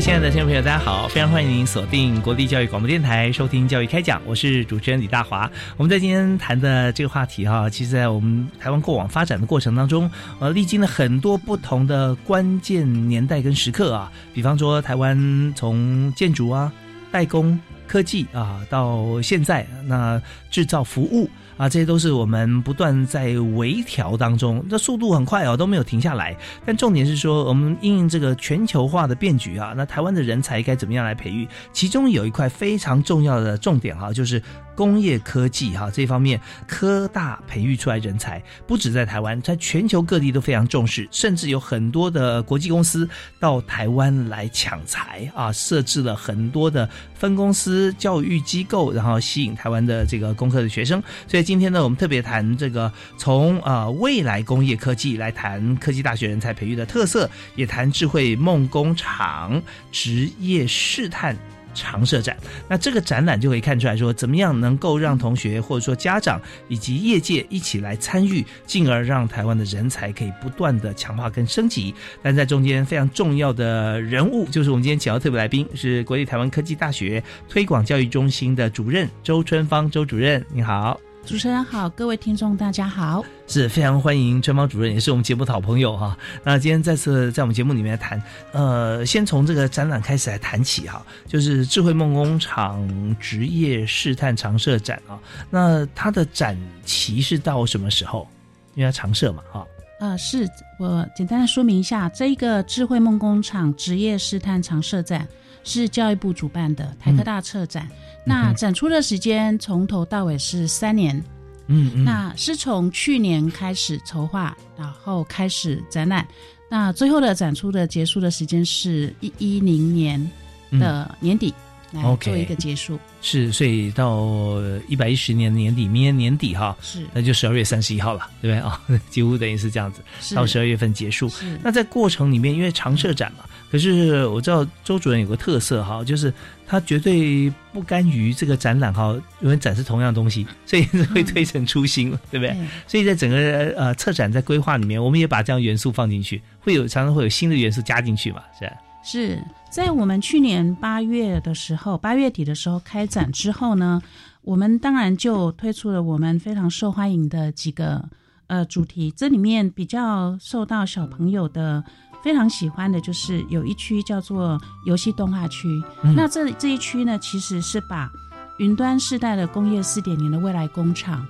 亲爱的听众朋友，大家好！非常欢迎您锁定国立教育广播电台收听《教育开讲》，我是主持人李大华。我们在今天谈的这个话题哈，其实，在我们台湾过往发展的过程当中，呃，历经了很多不同的关键年代跟时刻啊。比方说，台湾从建筑啊、代工、科技啊，到现在那制造服务。啊，这些都是我们不断在微调当中，这速度很快哦，都没有停下来。但重点是说，我们应应这个全球化的变局啊，那台湾的人才该怎么样来培育？其中有一块非常重要的重点哈，就是工业科技哈这方面，科大培育出来人才，不止在台湾，在全球各地都非常重视，甚至有很多的国际公司到台湾来抢才啊，设置了很多的分公司、教育机构，然后吸引台湾的这个工科的学生，所以。今天呢，我们特别谈这个从啊未来工业科技来谈科技大学人才培育的特色，也谈智慧梦工厂职业试探常设展。那这个展览就可以看出来说，怎么样能够让同学或者说家长以及业界一起来参与，进而让台湾的人才可以不断的强化跟升级。但在中间非常重要的人物，就是我们今天请到特别来宾，是国立台湾科技大学推广教育中心的主任周春芳周主任，你好。主持人好，各位听众大家好，是非常欢迎春芳主任，也是我们节目的好朋友哈。那今天再次在我们节目里面谈，呃，先从这个展览开始来谈起哈，就是智慧梦工厂职业试探常设展啊。那它的展期是到什么时候？因为它常设嘛，哈。呃，是我简单的说明一下，这一个智慧梦工厂职业试探常设展是教育部主办的台科大策展。那展出的时间从头到尾是三年，嗯嗯，那是从去年开始筹划，然后开始展览，那最后的展出的结束的时间是一一零年的年底来做一个结束，是，所以到一百一十年年底，明年年底哈，是，那就十二月三十一号了，对不对？啊？几乎等于是这样子，到十二月份结束。那在过程里面，因为常设展嘛。可是我知道周主任有个特色哈，就是他绝对不甘于这个展览哈，因为展示同样东西，所以会推陈出新，对不对？所以在整个呃策展在规划里面，我们也把这样元素放进去，会有常常会有新的元素加进去嘛，是吧？是在我们去年八月的时候，八月底的时候开展之后呢，我们当然就推出了我们非常受欢迎的几个呃主题，这里面比较受到小朋友的。非常喜欢的就是有一区叫做游戏动画区，那这这一区呢，其实是把云端世代的工业四点零的未来工厂，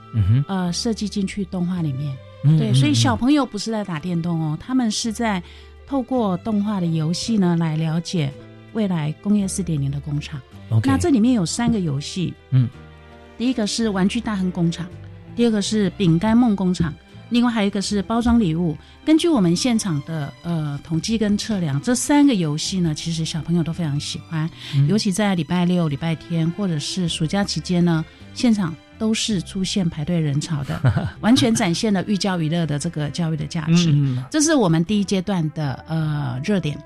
呃，设计进去动画里面。对，所以小朋友不是在打电动哦，他们是在透过动画的游戏呢来了解未来工业四点零的工厂。那这里面有三个游戏，嗯，第一个是玩具大亨工厂，第二个是饼干梦工厂。另外还有一个是包装礼物。根据我们现场的呃统计跟测量，这三个游戏呢，其实小朋友都非常喜欢。尤其在礼拜六、礼拜天或者是暑假期间呢，现场都是出现排队人潮的，完全展现了寓教于乐的这个教育的价值。这是我们第一阶段的呃热点。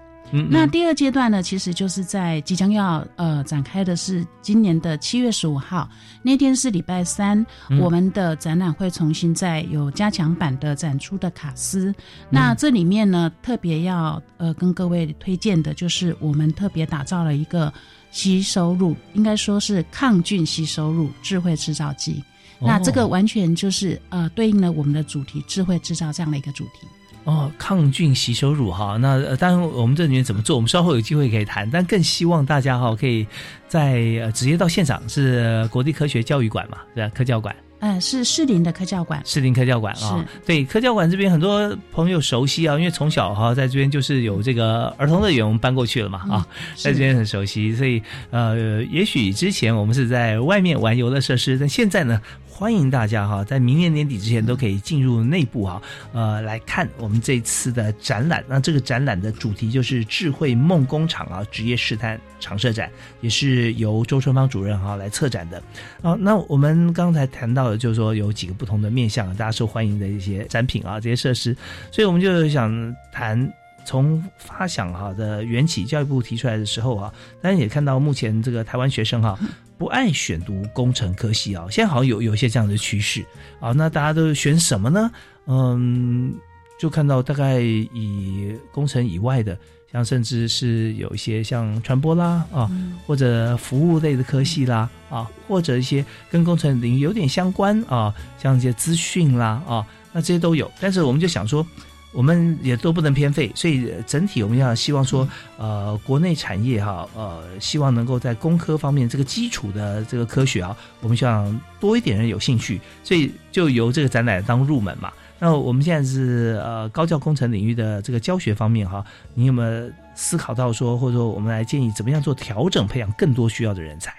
那第二阶段呢，其实就是在即将要呃展开的是今年的七月十五号那天是礼拜三，我们的展览会重新在有加强版的展出的卡斯。那这里面呢，特别要呃跟各位推荐的就是我们特别打造了一个吸收乳，应该说是抗菌吸收乳智慧制造机。那这个完全就是呃对应了我们的主题智慧制造这样的一个主题。哦，抗菌洗手乳哈，那呃当然我们这里面怎么做，我们稍后有机会可以谈，但更希望大家哈可以在呃直接到现场，是国立科学教育馆嘛，对吧？科教馆。嗯，是士林的科教馆，士林科教馆啊，对，科教馆这边很多朋友熟悉啊，因为从小哈在这边就是有这个儿童乐园，我们搬过去了嘛啊，在这边很熟悉，所以呃，也许之前我们是在外面玩游乐设施，但现在呢。欢迎大家哈，在明年年底之前都可以进入内部哈，呃，来看我们这次的展览。那这个展览的主题就是“智慧梦工厂”啊，职业试探常设展，也是由周春芳主任哈来策展的。啊，那我们刚才谈到的，就是说有几个不同的面向，大家受欢迎的一些展品啊，这些设施。所以我们就想谈从发想哈的缘起，教育部提出来的时候啊，当然也看到目前这个台湾学生哈。不爱选读工程科系啊，现在好像有有一些这样的趋势啊。那大家都选什么呢？嗯，就看到大概以工程以外的，像甚至是有一些像传播啦啊，或者服务类的科系啦啊，或者一些跟工程领域有点相关啊，像一些资讯啦啊，那这些都有。但是我们就想说。我们也都不能偏废，所以整体我们要希望说，呃，国内产业哈，呃，希望能够在工科方面这个基础的这个科学啊，我们希望多一点人有兴趣，所以就由这个展览当入门嘛。那我们现在是呃高教工程领域的这个教学方面哈，你有没有思考到说，或者说我们来建议怎么样做调整，培养更多需要的人才？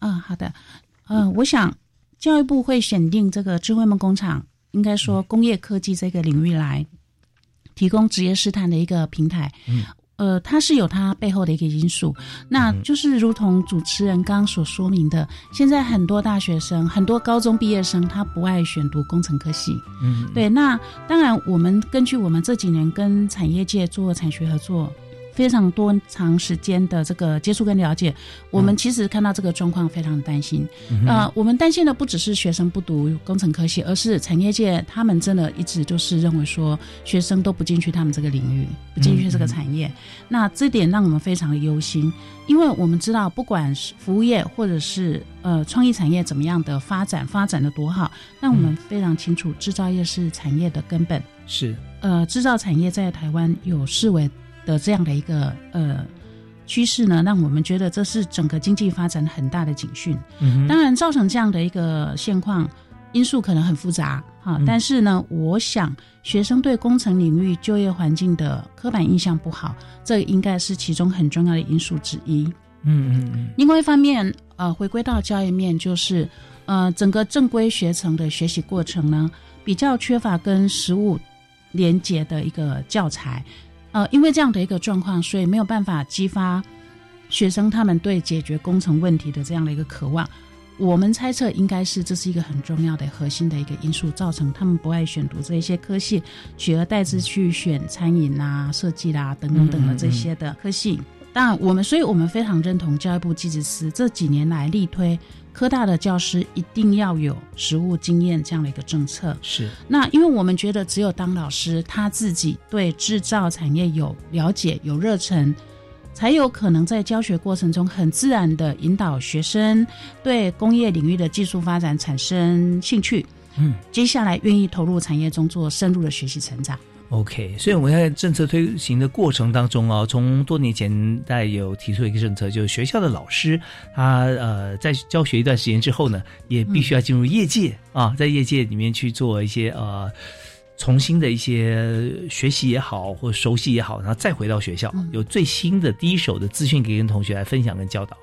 嗯，好的，嗯，我想教育部会选定这个智慧梦工厂，应该说工业科技这个领域来。提供职业试探的一个平台，嗯，呃，它是有它背后的一个因素，那就是如同主持人刚刚所说明的，现在很多大学生、很多高中毕业生，他不爱选读工程科系，嗯，对，那当然，我们根据我们这几年跟产业界做产学合作。非常多长时间的这个接触跟了解，我们其实看到这个状况非常担心。呃，我们担心的不只是学生不读工程科系，而是产业界他们真的一直就是认为说学生都不进去他们这个领域，不进去这个产业。那这点让我们非常的忧心，因为我们知道，不管是服务业或者是呃创意产业怎么样的发展，发展的多好，但我们非常清楚，制造业是产业的根本。是呃，制造产业在台湾有视为。的这样的一个呃趋势呢，让我们觉得这是整个经济发展很大的警讯。嗯，当然造成这样的一个现况，因素可能很复杂哈。但是呢，我想学生对工程领域就业环境的刻板印象不好，这应该是其中很重要的因素之一。嗯嗯嗯。另外一方面，呃，回归到教育面，就是呃，整个正规学程的学习过程呢，比较缺乏跟实物连接的一个教材。呃，因为这样的一个状况，所以没有办法激发学生他们对解决工程问题的这样的一个渴望。我们猜测，应该是这是一个很重要的核心的一个因素，造成他们不爱选读这一些科系，取而代之去选餐饮啊、设计啦等等等的这些的科系。当然，我们所以我们非常认同教育部技职司这几年来力推。科大的教师一定要有实务经验这样的一个政策。是。那因为我们觉得，只有当老师他自己对制造产业有了解、有热忱，才有可能在教学过程中很自然的引导学生对工业领域的技术发展产生兴趣。嗯。接下来愿意投入产业中做深入的学习成长。OK，所以我们在政策推行的过程当中啊，从多年前大家有提出一个政策，就是学校的老师他呃在教学一段时间之后呢，也必须要进入业界啊，在业界里面去做一些呃重新的一些学习也好，或熟悉也好，然后再回到学校，有最新的第一手的资讯给跟同学来分享跟教导。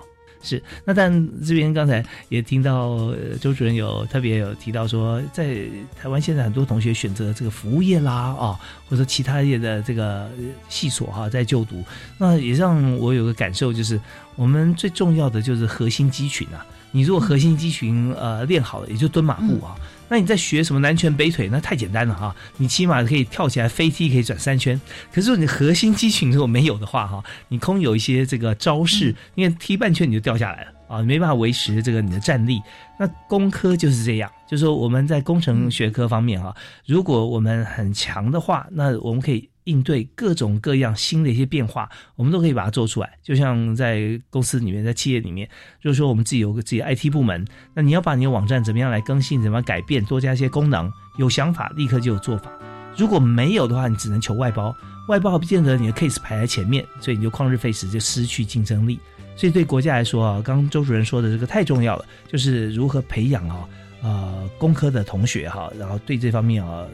是，那但这边刚才也听到周主任有特别有提到说，在台湾现在很多同学选择这个服务业啦啊，或者其他业的这个系所哈，在就读，那也让我有个感受，就是我们最重要的就是核心肌群啊，你如果核心肌群呃练好了，也就蹲马步啊。那你在学什么南拳北腿？那太简单了哈！你起码可以跳起来飞踢，可以转三圈。可是你核心肌群如果没有的话哈，你空有一些这个招式，因为踢半圈你就掉下来了啊，没办法维持这个你的站立。那工科就是这样，就是说我们在工程学科方面哈，如果我们很强的话，那我们可以。应对各种各样新的一些变化，我们都可以把它做出来。就像在公司里面，在企业里面，就是说我们自己有个自己 IT 部门，那你要把你的网站怎么样来更新，怎么样改变，多加一些功能，有想法立刻就有做法。如果没有的话，你只能求外包，外包不见得你的 case 排在前面，所以你就旷日费时，就失去竞争力。所以对国家来说啊，刚周主任说的这个太重要了，就是如何培养啊，呃，工科的同学哈，然后对这方面啊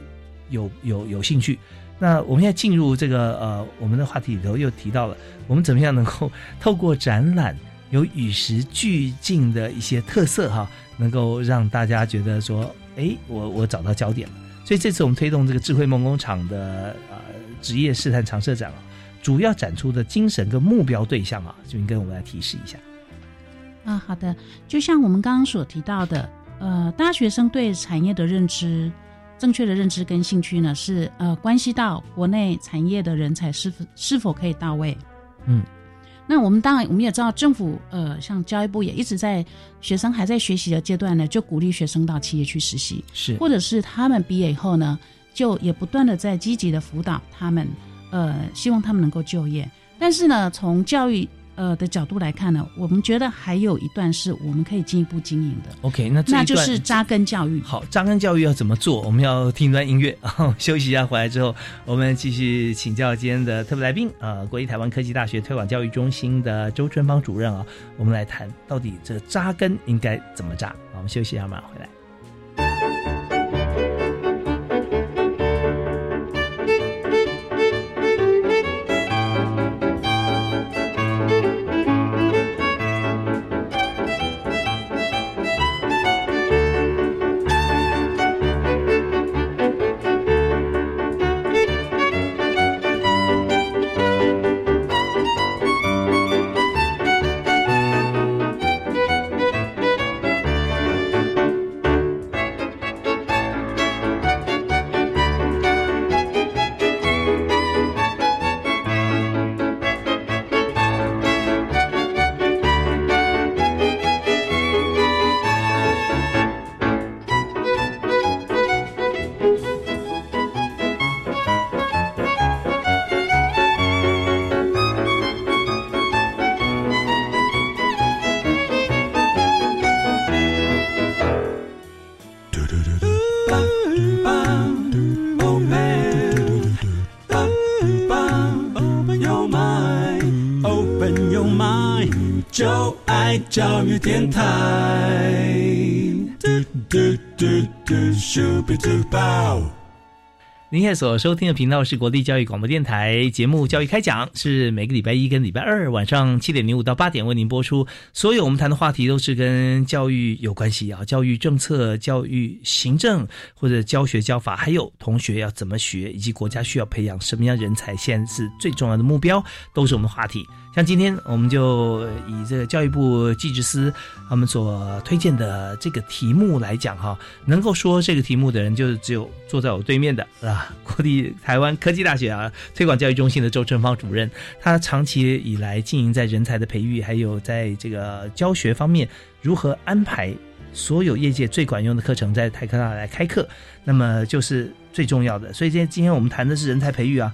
有有有兴趣。那我们现在进入这个呃我们的话题里头，又提到了我们怎么样能够 透过展览有与时俱进的一些特色哈，能够让大家觉得说，哎，我我找到焦点了。所以这次我们推动这个智慧梦工厂的呃职业试探常设展啊，主要展出的精神跟目标对象啊，就应跟我们来提示一下。啊，好的，就像我们刚刚所提到的，呃，大学生对产业的认知。正确的认知跟兴趣呢，是呃关系到国内产业的人才是否是否可以到位。嗯，那我们当然我们也知道，政府呃像教育部也一直在学生还在学习的阶段呢，就鼓励学生到企业去实习，是或者是他们毕业以后呢，就也不断的在积极的辅导他们，呃，希望他们能够就业。但是呢，从教育。呃的角度来看呢，我们觉得还有一段是我们可以进一步经营的。OK，那那就是扎根教育。好，扎根教育要怎么做？我们要听一段音乐，休息一下，回来之后我们继续请教今天的特别来宾啊，国立台湾科技大学推广教育中心的周春芳主任啊，我们来谈到底这扎根应该怎么扎？我们休息一下，马上回来。教育电台。您现在所收听的频道是国立教育广播电台节目《教育开讲》，是每个礼拜一跟礼拜二晚上七点零五到八点为您播出。所有我们谈的话题都是跟教育有关系啊，教育政策、教育行政或者教学教法，还有同学要怎么学，以及国家需要培养什么样人才，现在是最重要的目标，都是我们的话题。像今天我们就以这个教育部技职司他们所推荐的这个题目来讲哈，能够说这个题目的人就只有坐在我对面的啊，国立台湾科技大学啊推广教育中心的周正芳主任，他长期以来经营在人才的培育，还有在这个教学方面如何安排所有业界最管用的课程在台科大来开课，那么就是最重要的。所以今天今天我们谈的是人才培育啊。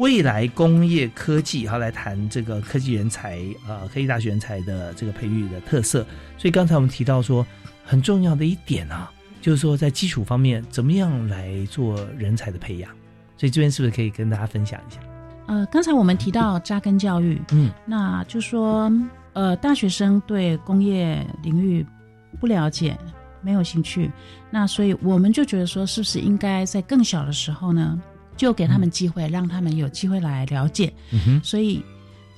未来工业科技，哈来谈这个科技人才，呃，科技大学人才的这个培育的特色。所以刚才我们提到说，很重要的一点啊，就是说在基础方面怎么样来做人才的培养。所以这边是不是可以跟大家分享一下？呃，刚才我们提到扎根教育，嗯，那就说，呃，大学生对工业领域不了解，没有兴趣，那所以我们就觉得说，是不是应该在更小的时候呢？就给他们机会，让他们有机会来了解。所以，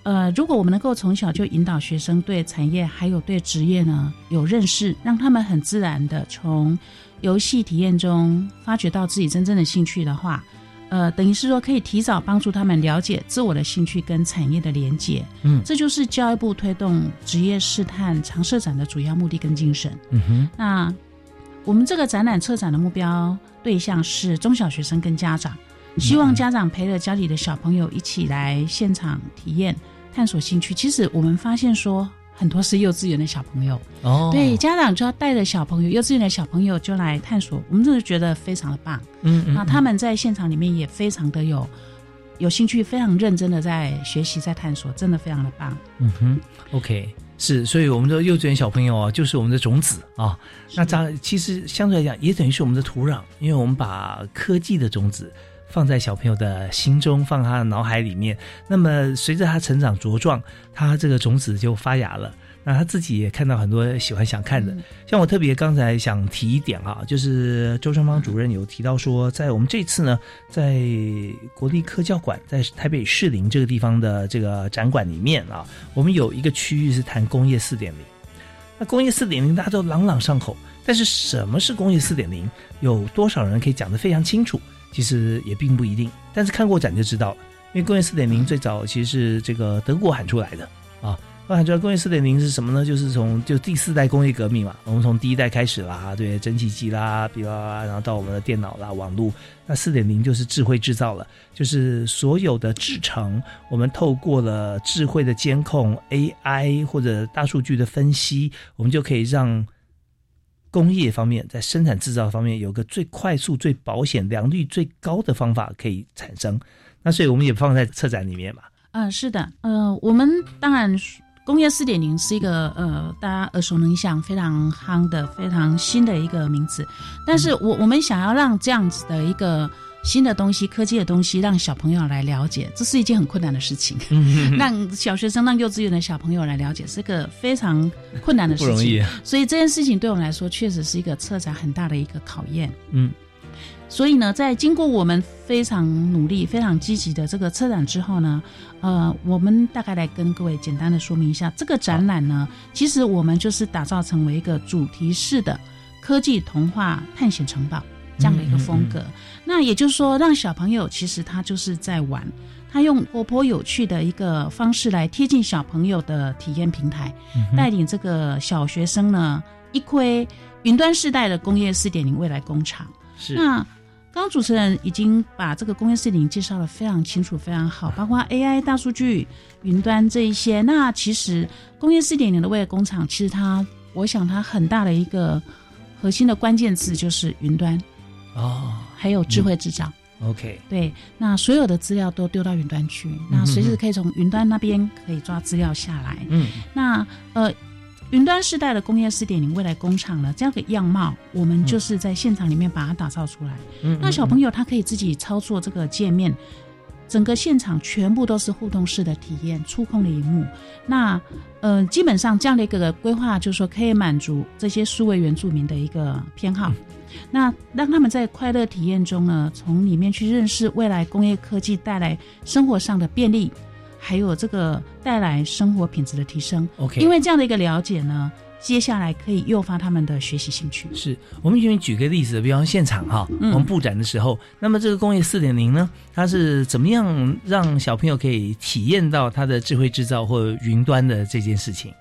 呃，如果我们能够从小就引导学生对产业还有对职业呢有认识，让他们很自然的从游戏体验中发掘到自己真正的兴趣的话，呃，等于是说可以提早帮助他们了解自我的兴趣跟产业的连接。嗯，这就是教育部推动职业试探常设展的主要目的跟精神。嗯哼，那我们这个展览策展的目标对象是中小学生跟家长。希望家长陪着家里的小朋友一起来现场体验、探索兴趣。其实我们发现说，很多是幼稚园的小朋友哦，对，家长就要带着小朋友，幼稚园的小朋友就来探索。我们真的觉得非常的棒。嗯嗯，那他们在现场里面也非常的有有兴趣，非常认真的在学习、在探索，真的非常的棒。嗯哼，OK，是，所以我们的幼稚园小朋友啊，就是我们的种子啊。那咱其实相对来讲，也等于是我们的土壤，因为我们把科技的种子。放在小朋友的心中，放他的脑海里面。那么随着他成长茁壮，他这个种子就发芽了。那他自己也看到很多喜欢想看的，像我特别刚才想提一点啊，就是周春芳主任有提到说，在我们这次呢，在国立科教馆，在台北士林这个地方的这个展馆里面啊，我们有一个区域是谈工业四点零。那工业四点零大家都朗朗上口，但是什么是工业四点零？有多少人可以讲得非常清楚？其实也并不一定。但是看过展就知道了，因为工业四点零最早其实是这个德国喊出来的啊。那知道工业四点零是什么呢？就是从就第四代工业革命嘛，我们从第一代开始啦，对，蒸汽机啦，比啦，然后到我们的电脑啦、网络。那四点零就是智慧制造了，就是所有的制程，我们透过了智慧的监控、AI 或者大数据的分析，我们就可以让工业方面在生产制造方面有个最快速、最保险、良率最高的方法可以产生。那所以我们也放在车展里面嘛。嗯，是的，呃，我们当然。工业四点零是一个呃，大家耳熟能详、非常夯的、非常新的一个名字。但是我我们想要让这样子的一个新的东西、科技的东西，让小朋友来了解，这是一件很困难的事情。让小学生、让幼稚园的小朋友来了解，是个非常困难的事情。所以这件事情对我们来说，确实是一个策展很大的一个考验。嗯。所以呢，在经过我们非常努力、非常积极的这个策展之后呢，呃，我们大概来跟各位简单的说明一下，这个展览呢，其实我们就是打造成为一个主题式的科技童话探险城堡这样的一个风格。那也就是说，让小朋友其实他就是在玩，他用活泼有趣的一个方式来贴近小朋友的体验平台，带领这个小学生呢，一窥云端时代的工业四点零未来工厂。是那。刚刚主持人已经把这个工业四点零介绍的非常清楚、非常好，包括 AI、大数据、云端这一些。那其实工业四点零的未来工厂，其实它，我想它很大的一个核心的关键字就是云端哦，还有智慧制造。OK，对，那所有的资料都丢到云端去，那随时可以从云端那边可以抓资料下来。嗯，那呃。云端时代的工业四点零未来工厂呢，这样的样貌，我们就是在现场里面把它打造出来。嗯，那小朋友他可以自己操作这个界面，整个现场全部都是互动式的体验，触控的荧幕。那呃，基本上这样的一个规划，就是说可以满足这些数位原住民的一个偏好。那让他们在快乐体验中呢，从里面去认识未来工业科技带来生活上的便利。还有这个带来生活品质的提升，OK，因为这样的一个了解呢，接下来可以诱发他们的学习兴趣。是我们给你举个例子，比方现场哈，我们布展的时候，那么这个工业四点零呢，它是怎么样让小朋友可以体验到它的智慧制造或云端的这件事情？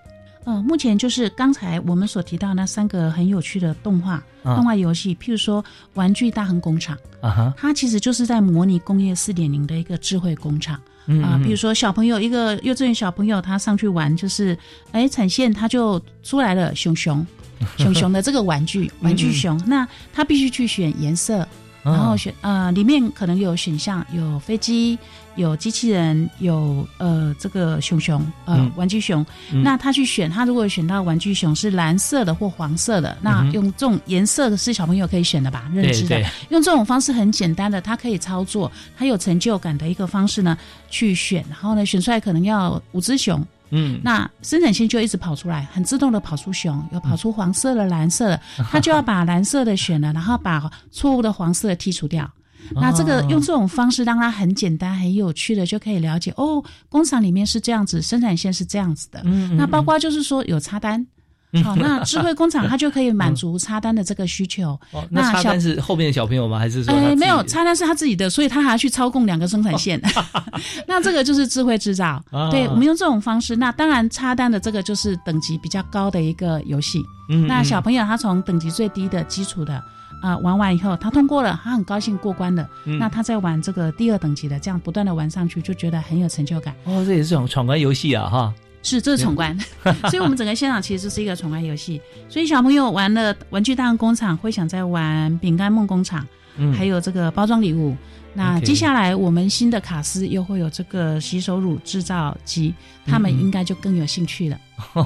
呃，目前就是刚才我们所提到那三个很有趣的动画动画游戏，譬如说《玩具大亨工厂》啊哈，它其实就是在模拟工业四点零的一个智慧工厂。啊，比如说小朋友一个幼稚园小朋友，他上去玩，就是哎，产线他就出来了熊熊 熊熊的这个玩具玩具熊，那他必须去选颜色，然后选呃里面可能有选项，有飞机。有机器人，有呃这个熊熊，呃玩具熊，那他去选，他如果选到玩具熊是蓝色的或黄色的，那用这种颜色的是小朋友可以选的吧？认知的，用这种方式很简单的，他可以操作，他有成就感的一个方式呢，去选，然后呢选出来可能要五只熊，嗯，那生产线就一直跑出来，很自动的跑出熊，有跑出黄色的、蓝色的，他就要把蓝色的选了，然后把错误的黄色的剔除掉。那这个用这种方式让它很简单、很有趣的就可以了解哦，工厂里面是这样子，生产线是这样子的。嗯，那包括就是说有插单，好，那智慧工厂它就可以满足插单的这个需求。哦，那插单是后面的小朋友吗？还是说？哎，没有，插单是他自己的，所以他还要去操控两个生产线。那这个就是智慧制造。对，我们用这种方式。那当然，插单的这个就是等级比较高的一个游戏。嗯，那小朋友他从等级最低的基础的。啊，玩完以后他通过了，他很高兴过关了。那他在玩这个第二等级的，这样不断的玩上去，就觉得很有成就感。哦，这也是种闯关游戏啊，哈。是，这是闯关。所以，我们整个现场其实是一个闯关游戏。所以，小朋友玩了《玩具大工厂》，会想在玩《饼干梦工厂》，嗯还有这个包装礼物。那接下来我们新的卡斯又会有这个洗手乳制造机，他们应该就更有兴趣了。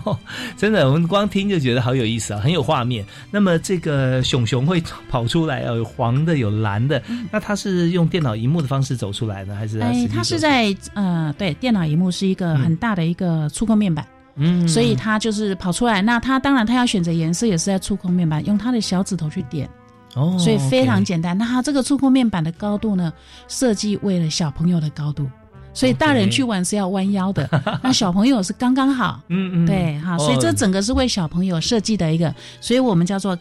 真的，我们光听就觉得好有意思啊，很有画面。那么这个熊熊会跑出来哦，有黄的，有蓝的。那它是用电脑荧幕的方式走出来呢，还是哎，它是在呃，对，电脑荧幕是一个很大的一个触控面板，嗯，所以它就是跑出来。那它当然它要选择颜色也是在触控面板，用它的小指头去点，哦，所以非常简单。那它这个触控面板的高度呢，设计为了小朋友的高度，所以大人去玩是要弯腰的，那小朋友是刚刚好。嗯嗯，对，哈，所以这哦整个是为小朋友设计的一个，所以我们叫做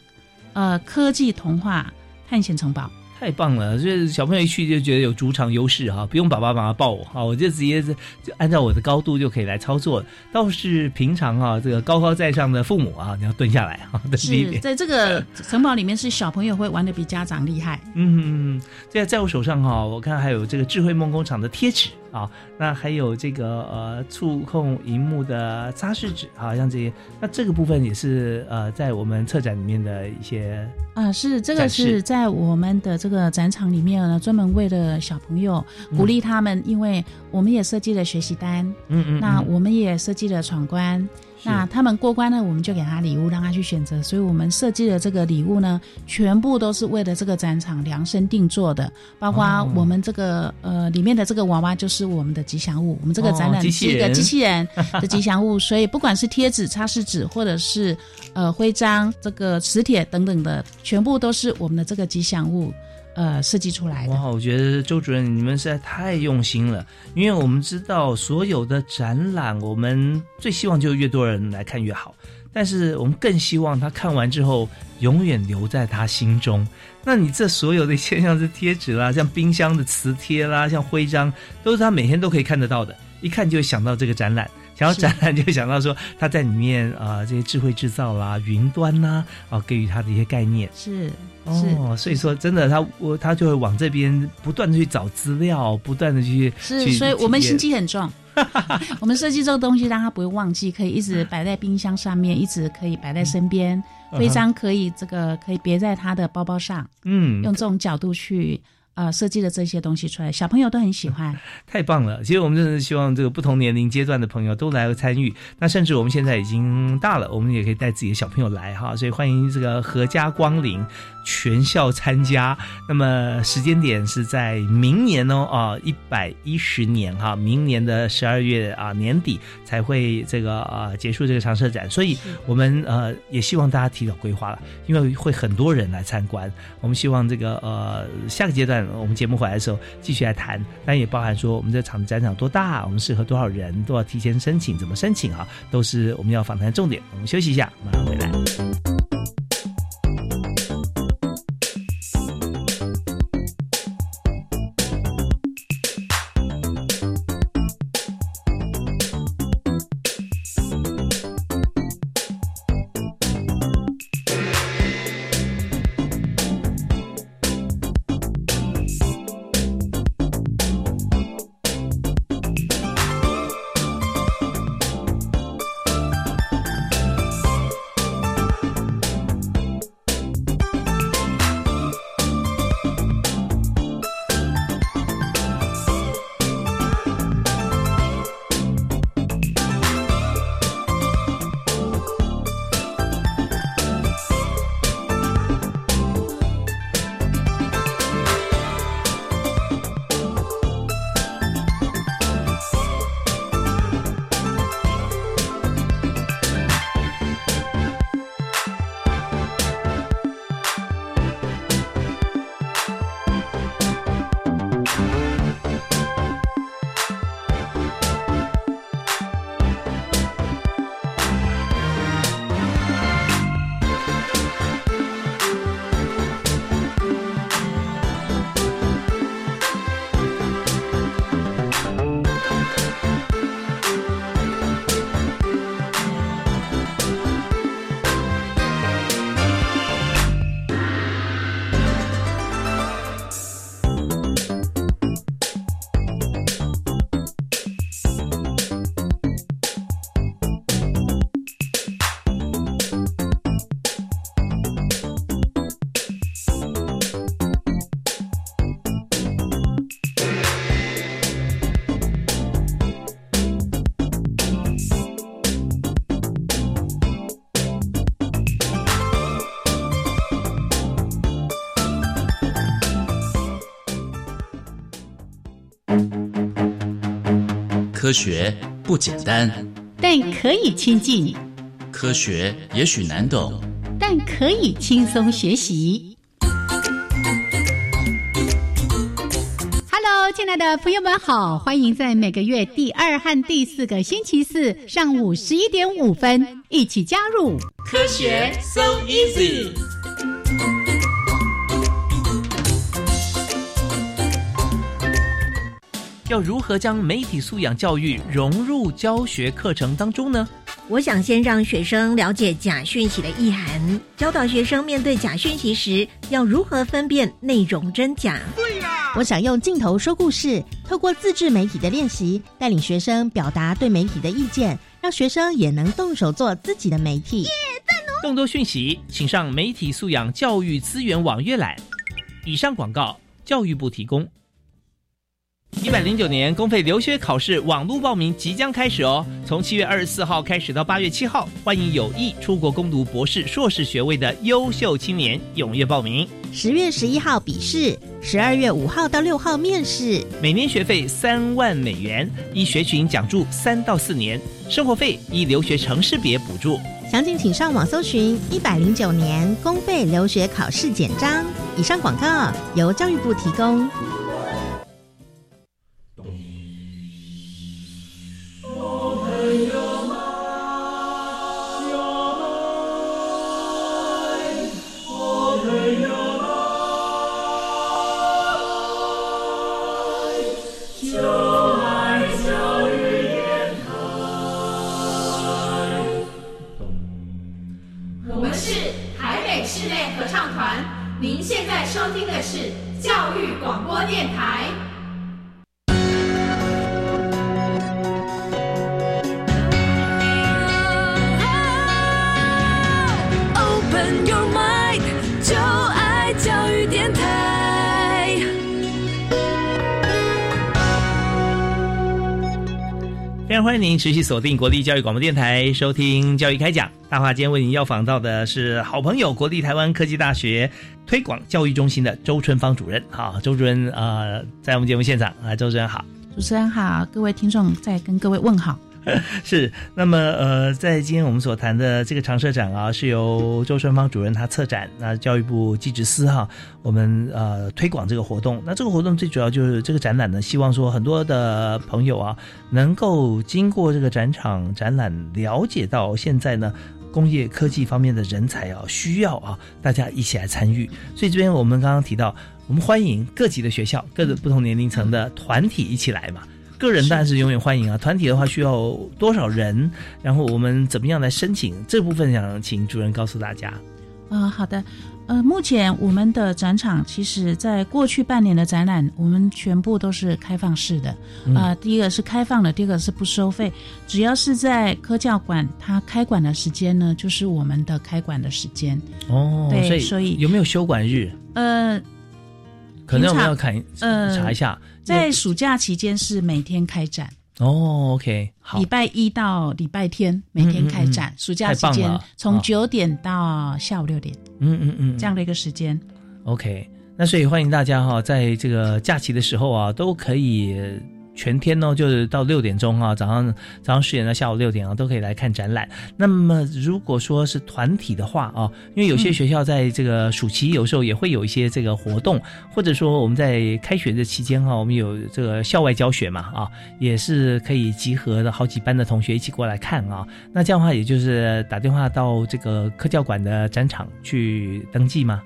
呃科技童话探险城堡。太棒了！就是小朋友一去就觉得有主场优势哈，不用爸爸妈妈抱我哈，我就直接是就按照我的高度就可以来操作。倒是平常啊，这个高高在上的父母啊，你要蹲下来哈，蹲低一点。是在这个城堡里面，是小朋友会玩的比家长厉害。嗯，在在我手上哈、我看还有这个智慧梦工厂的贴纸啊，那还有这个呃触控荧幕的擦拭纸啊，像这些，那这个部分也是呃在我们策展里面的一些啊，是这个是在我们的这个展场里面呢，专门为了小朋友鼓励他们，因为我们也设计了学习单，嗯嗯，那嗯。我们也设计了闯关。是那他们过关呢，我们就给他礼物，让他去选择。所以我们设计的这个礼物呢，全部都是为了这个展场量身定做的，包括哦我们这个、呃里面的这个娃娃就是我们的吉祥物。我们这个展览是一个机器人的吉祥物，所以不管是贴纸、擦拭纸，或者是呃徽章、这个磁铁等等的，全部都是我们的这个吉祥物呃设计出来的。哇，我觉得周主任你们实在太用心了，因为我们知道所有的展览，我们最希望就越多人来看越好，但是我们更希望他看完之后永远留在他心中。那你这所有的一些像是贴纸啦，像冰箱的磁贴啦，像徽章，都是他每天都可以看得到的，一看就会想到这个展览。想要展览，就想到说他在里面啊、呃这些智慧制造啦、云端呐啊、给予他的一些概念。是是。哦，所以说真的，他我他就会往这边不断的去找资料，不断的去是，去所以我们心机很重。我们设计这个东西，让他不会忘记，可以一直摆在冰箱上面，一直可以摆在身边。徽章可以这个可以别在他的包包上，嗯用这种角度去呃设计的这些东西出来，小朋友都很喜欢。太棒了！其实我们真的是希望这个不同年龄阶段的朋友都来参与。那甚至我们现在已经大了，我们也可以带自己的小朋友来哈，所以欢迎这个阖家光临，全校参加。那么时间点是在明年哦啊，一百一十年哈，明年的十二月啊年底才会这个啊结束这个长设展，所以我们呃也希望大家提早规划了，因为会很多人来参观。我们希望这个呃下个阶段我们节目回来的时候继续来谈，但也包含说我们这场的展场多大，我们适合多少人，都要提前申请，怎么申请啊，都是我们要访谈的重点。我们休息一下，马上回来。科学不简单，但可以亲近；科学也许难懂，但可以轻松学习。Hello，亲爱的朋友们好，欢迎在每个月第二和第四个星期四上午十一点五分一起加入科学 so easy。要如何将媒体素养教育融入教学课程当中呢？我想先让学生了解假讯息的意涵，教导学生面对假讯息时要如何分辨内容真假。对啦！我想用镜头说故事，透过自制媒体的练习，带领学生表达对媒体的意见，让学生也能动手做自己的媒体。耶，赞哦！更多讯息，请上媒体素养教育资源网阅览。以上广告，教育部提供。一百零九年公费留学考试网络报名即将开始哦，从七月二十四号开始到八月七号，欢迎有意出国攻读博士、硕士学位的优秀青年踊跃报名。十月十一号笔试，十二月五号到六号面试。每年学费三万美元，一学群讲助三到四年，生活费依留学城市别补助。详情请上网搜寻一百零九年公费留学考试简章。以上广告由教育部提供。电台欢迎您持续锁定国立教育广播电台，收听教育开讲。大华今天为您要访到的是好朋友国立台湾科技大学推广教育中心的周春芳主任。好，周主任啊，在我们节目现场啊，周主任好，主持人好，各位听众在跟各位问好。是，那么呃，在今天我们所谈的这个常设展啊，是由周春芳主任他策展，那教育部技职司哈，我们呃推广这个活动。那这个活动最主要就是这个展览呢，希望说很多的朋友啊，能够经过这个展场展览，了解到现在呢工业科技方面的人才啊需要啊，大家一起来参与。所以这边我们刚刚提到，我们欢迎各级的学校、各个不同年龄层的团体一起来嘛。个人当然是永远欢迎啊，团体的话需要多少人？然后我们怎么样来申请？这部分想请主任告诉大家。呃，好的，呃，目前我们的展场其实在过去半年的展览，我们全部都是开放式的。啊，第一个是开放的，第二个是不收费，只要是在科教馆它开馆的时间呢，就是我们的开馆的时间。哦，对，所以有没有休馆日？呃，可能我们要看呃查一下。在暑假期间是每天开展。哦，OK，好，礼拜一到礼拜天每天开展，暑假期间从九点到下午六点，嗯嗯嗯，这样的一个时间，OK，那所以欢迎大家哈，在这个假期的时候啊，都可以。全天呢，就是到六点钟啊，早上早上十点到下午六点啊，都可以来看展览。那么如果说是团体的话啊，因为有些学校在这个暑期有时候也会有一些这个活动，或者说我们在开学的期间哈，我们有这个校外教学嘛啊，也是可以集合的好几班的同学一起过来看啊。那这样的话，也就是打电话到这个科教馆的展场去登记吗？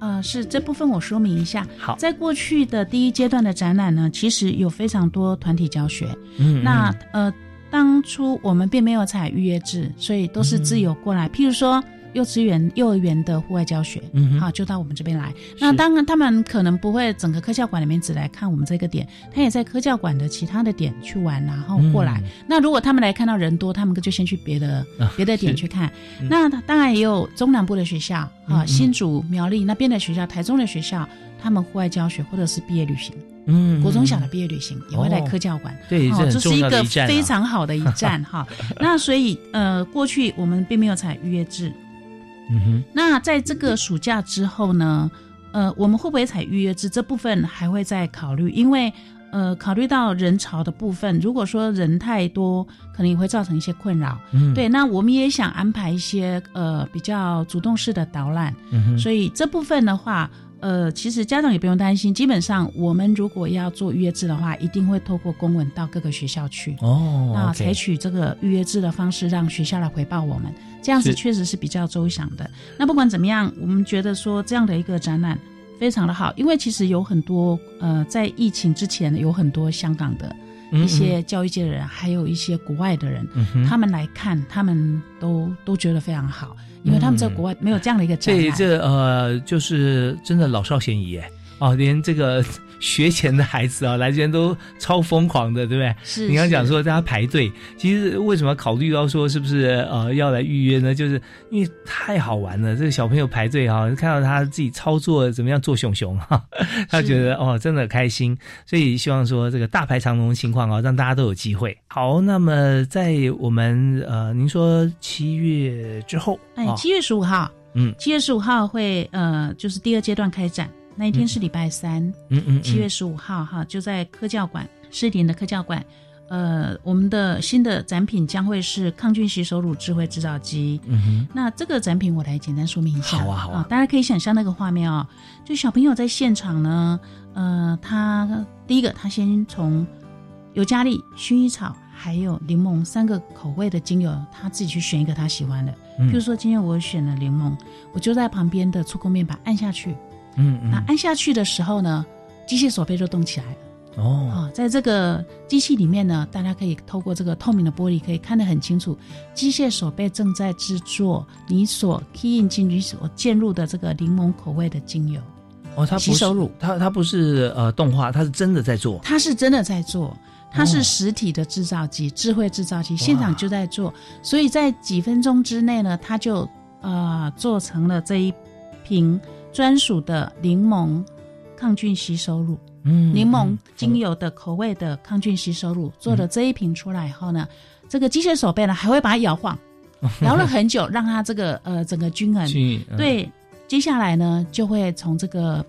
呃，是这部分我说明一下。好，在过去的第一阶段的展览呢，其实有非常多团体教学。嗯，那呃，当初我们并没有采预约制，所以都是自由过来。譬如说。幼稚园、幼儿园的户外教学，嗯，好，就到我们这边来。那当然，他们可能不会整个科教馆里面只来看我们这个点，他也在科教馆的其他的点去玩，然后过来。那如果他们来看到人多，他们就先去别的别的点去看。那当然也有中南部的学校啊，新竹、苗栗那边的学校、台中的学校，他们户外教学或者是毕业旅行，嗯，国中小的毕业旅行也会来科教馆。对，这是一个非常好的一站哈。那所以呃，过去我们并没有采预约制。嗯哼，那在这个暑假之后呢，呃，我们会不会采预约制？这部分还会再考虑，因为呃，考虑到人潮的部分，如果说人太多，可能也会造成一些困扰。嗯，对，那我们也想安排一些呃比较主动式的导览，嗯哼，所以这部分的话，呃，其实家长也不用担心。基本上，我们如果要做预约制的话，一定会透过公文到各个学校去。哦，那采取这个预约制的方式，让学校来回报我们，这样子是确实是比较周详的。那不管怎么样，我们觉得说这样的一个展览非常的好，因为其实有很多呃，在疫情之前有很多香港的嗯一些教育界的人，还有一些国外的人，嗯他们来看，他们都都觉得非常好，因为他们在国外没有这样的一个展览。这这呃，就是真的老少咸宜哎。哦，连这个学前的孩子啊，来这边都超疯狂的，对不对？是你刚刚讲说大家排队，其实为什么考虑到说是不是呃要来预约呢？就是因为太好玩了，这个小朋友排队哈、看到他自己操作怎么样做熊熊哈，他觉得哦真的开心，所以希望说这个大排长龙的情况啊，让大家都有机会。好，那么在我们呃，您说七月之后，哎哦，七月十五号，嗯七月十五号会呃，就是第二阶段开展，那一天是礼拜三，嗯嗯，七月十五号哈，就在科教馆士林的科教馆，呃，我们的新的展品将会是抗菌洗手乳智慧制造机。嗯哼。那这个展品我来简单说明一下。好啊好啊大家可以想象那个画面哦，就小朋友在现场呢，呃，他第一个他先从尤加利、薰衣草还有柠檬三个口味的精油，他自己去选一个他喜欢的。嗯比如说今天我选了柠檬，我就在旁边的触控面板按下去。嗯嗯，那按下去的时候呢，机械手背就动起来了。哦，啊，在这个机器里面呢，大家可以透过这个透明的玻璃可以看得很清楚，机械手背正在制作你所 key in 进去所渐入的这个柠檬口味的精油，哦，它不是洗手乳它它不是呃动画，它是真的在做。它是真的在做。它哦是实体的制造机，智慧制造机，现场就在做，所以在几分钟之内呢，它就呃做成了这一瓶专属的柠檬抗菌洗手乳。嗯柠檬精油的口味的抗菌洗手乳做了这一瓶出来以后呢，这个机械手背呢还会把它摇晃，摇了很久，让它这个呃整个均衡。对，接下来呢就会从这个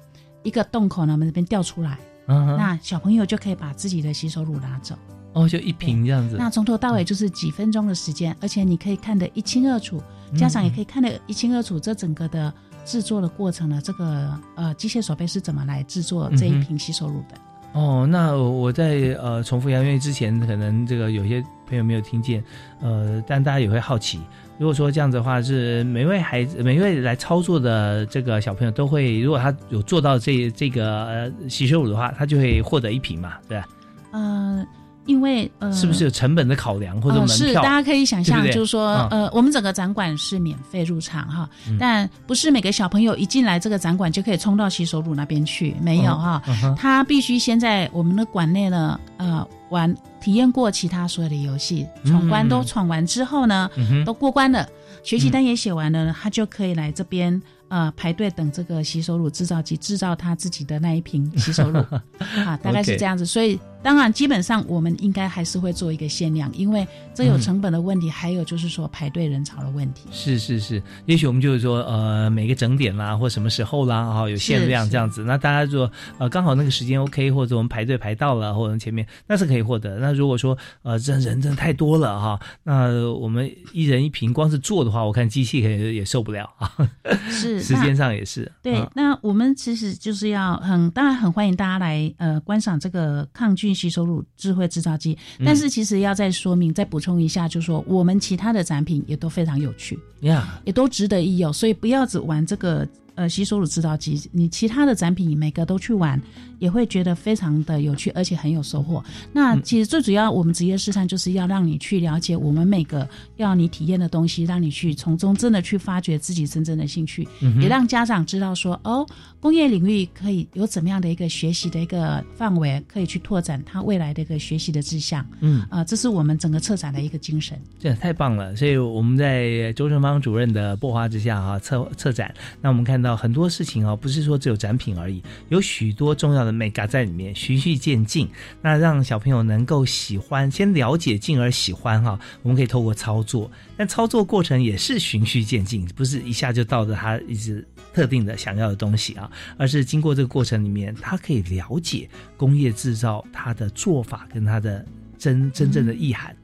一个洞口呢我们这边掉出来，那小朋友就可以把自己的洗手乳拿走。哦，就一瓶这样子。那从头到尾就是几分钟的时间，而且你可以看得一清二楚，家长也可以看得一清二楚，这整个的制作的过程呢，这个呃机械手背是怎么来制作这一瓶洗手乳的。哦，那我在呃重复一下，因为之前可能这个有些朋友没有听见，呃，但大家也会好奇，如果说这样子的话，是每位孩子每位来操作的这个小朋友都会，如果他有做到这这个呃洗手乳的话，他就会获得一瓶嘛，对吧？呃，因为呃，是不是有成本的考量或者门呃是，大家可以想象，就是说，嗯。呃，我们整个展馆是免费入场哈，嗯。但不是每个小朋友一进来这个展馆就可以冲到洗手乳那边去，没有哈，他必须先在我们的馆内呢，呃，玩体验过其他所有的游戏，闯关都闯完之后呢，嗯都过关了，学习单也写完了，他就可以来这边。呃，排队等这个洗手乳制造机制造他自己的那一瓶洗手乳。啊，大概是这样子。所以，当然，基本上我们应该还是会做一个限量，因为这有嗯成本的问题，还有就是说排队人潮的问题。是是是，也许我们就是说，呃，每个整点啦，或什么时候啦，哈、有限量这样子。那大家如果呃刚好那个时间 OK，或者我们排队排到了，或者前面那是可以获得。那如果说呃这人真的太多了哈、那我们一人一瓶，光是做的话，我看机器可能也受不了啊。是时间上也是。对，啊那我们其实就是要很当然很欢迎大家来呃观赏这个抗菌洗手乳智慧制造机，嗯。但是其实要再说明、再补充一下，就是说我们其他的展品也都非常有趣，呀，也都值得一游，所以不要只玩这个呃吸收乳制造机，你其他的展品每个都去玩，也会觉得非常的有趣，而且很有收获。那嗯其实最主要，我们职业试探就是要让你去了解我们每个要你体验的东西，让你去从中真的去发掘自己真正的兴趣，嗯也让家长知道说，哦，工业领域可以有怎么样的一个学习的一个范围，可以去拓展他未来的一个学习的志向。嗯啊、这是我们整个策展的一个精神。这太棒了！所以我们在周成芳主任的擘画之下哈、策策展，那我们看看到很多事情哦，不是说只有展品而已，有许多重要的美感在里面，循序渐进，那让小朋友能够喜欢，先了解，进而喜欢哈。我们可以透过操作，但操作过程也是循序渐进，不是一下就到着他一直特定的想要的东西啊，而是经过这个过程里面，他可以了解工业制造它的做法跟它的真真正的意涵。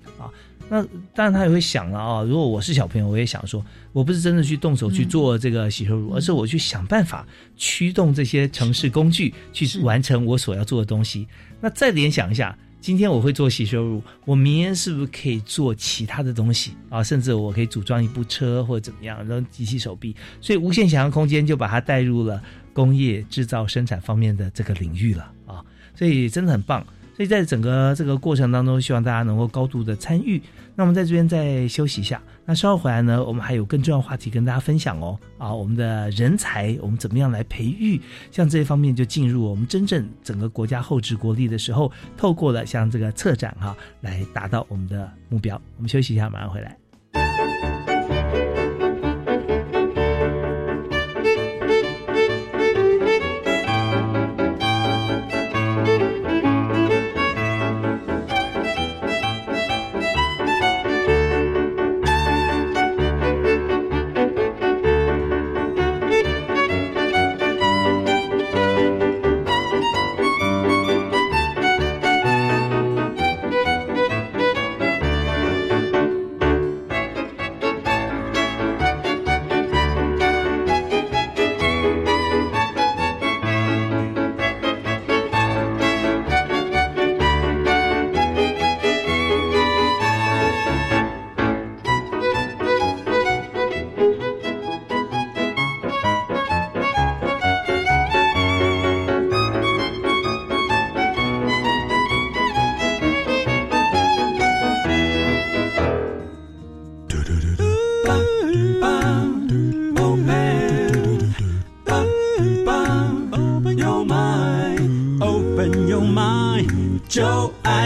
那当然他也会想了啊，如果我是小朋友，我也想说，我不是真的去动手去做这个洗手乳，而是我去想办法驱动这些城市工具去完成我所要做的东西。那再联想一下，今天我会做洗手乳，我明天是不是可以做其他的东西啊？甚至我可以组装一部车或者怎么样，然后机器手臂，所以无限想象空间就把它带入了工业制造生产方面的这个领域了啊！所以真的很棒。所以在整个这个过程当中，希望大家能够高度的参与。那我们在这边再休息一下，那稍后回来呢，我们还有更重要话题跟大家分享哦。啊，我们的人才，我们怎么样来培育？像这一方面就进入我们真正整个国家后置国力的时候，透过了像这个策展哈，来达到我们的目标。我们休息一下，马上回来。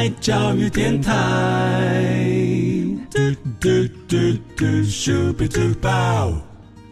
教育电台。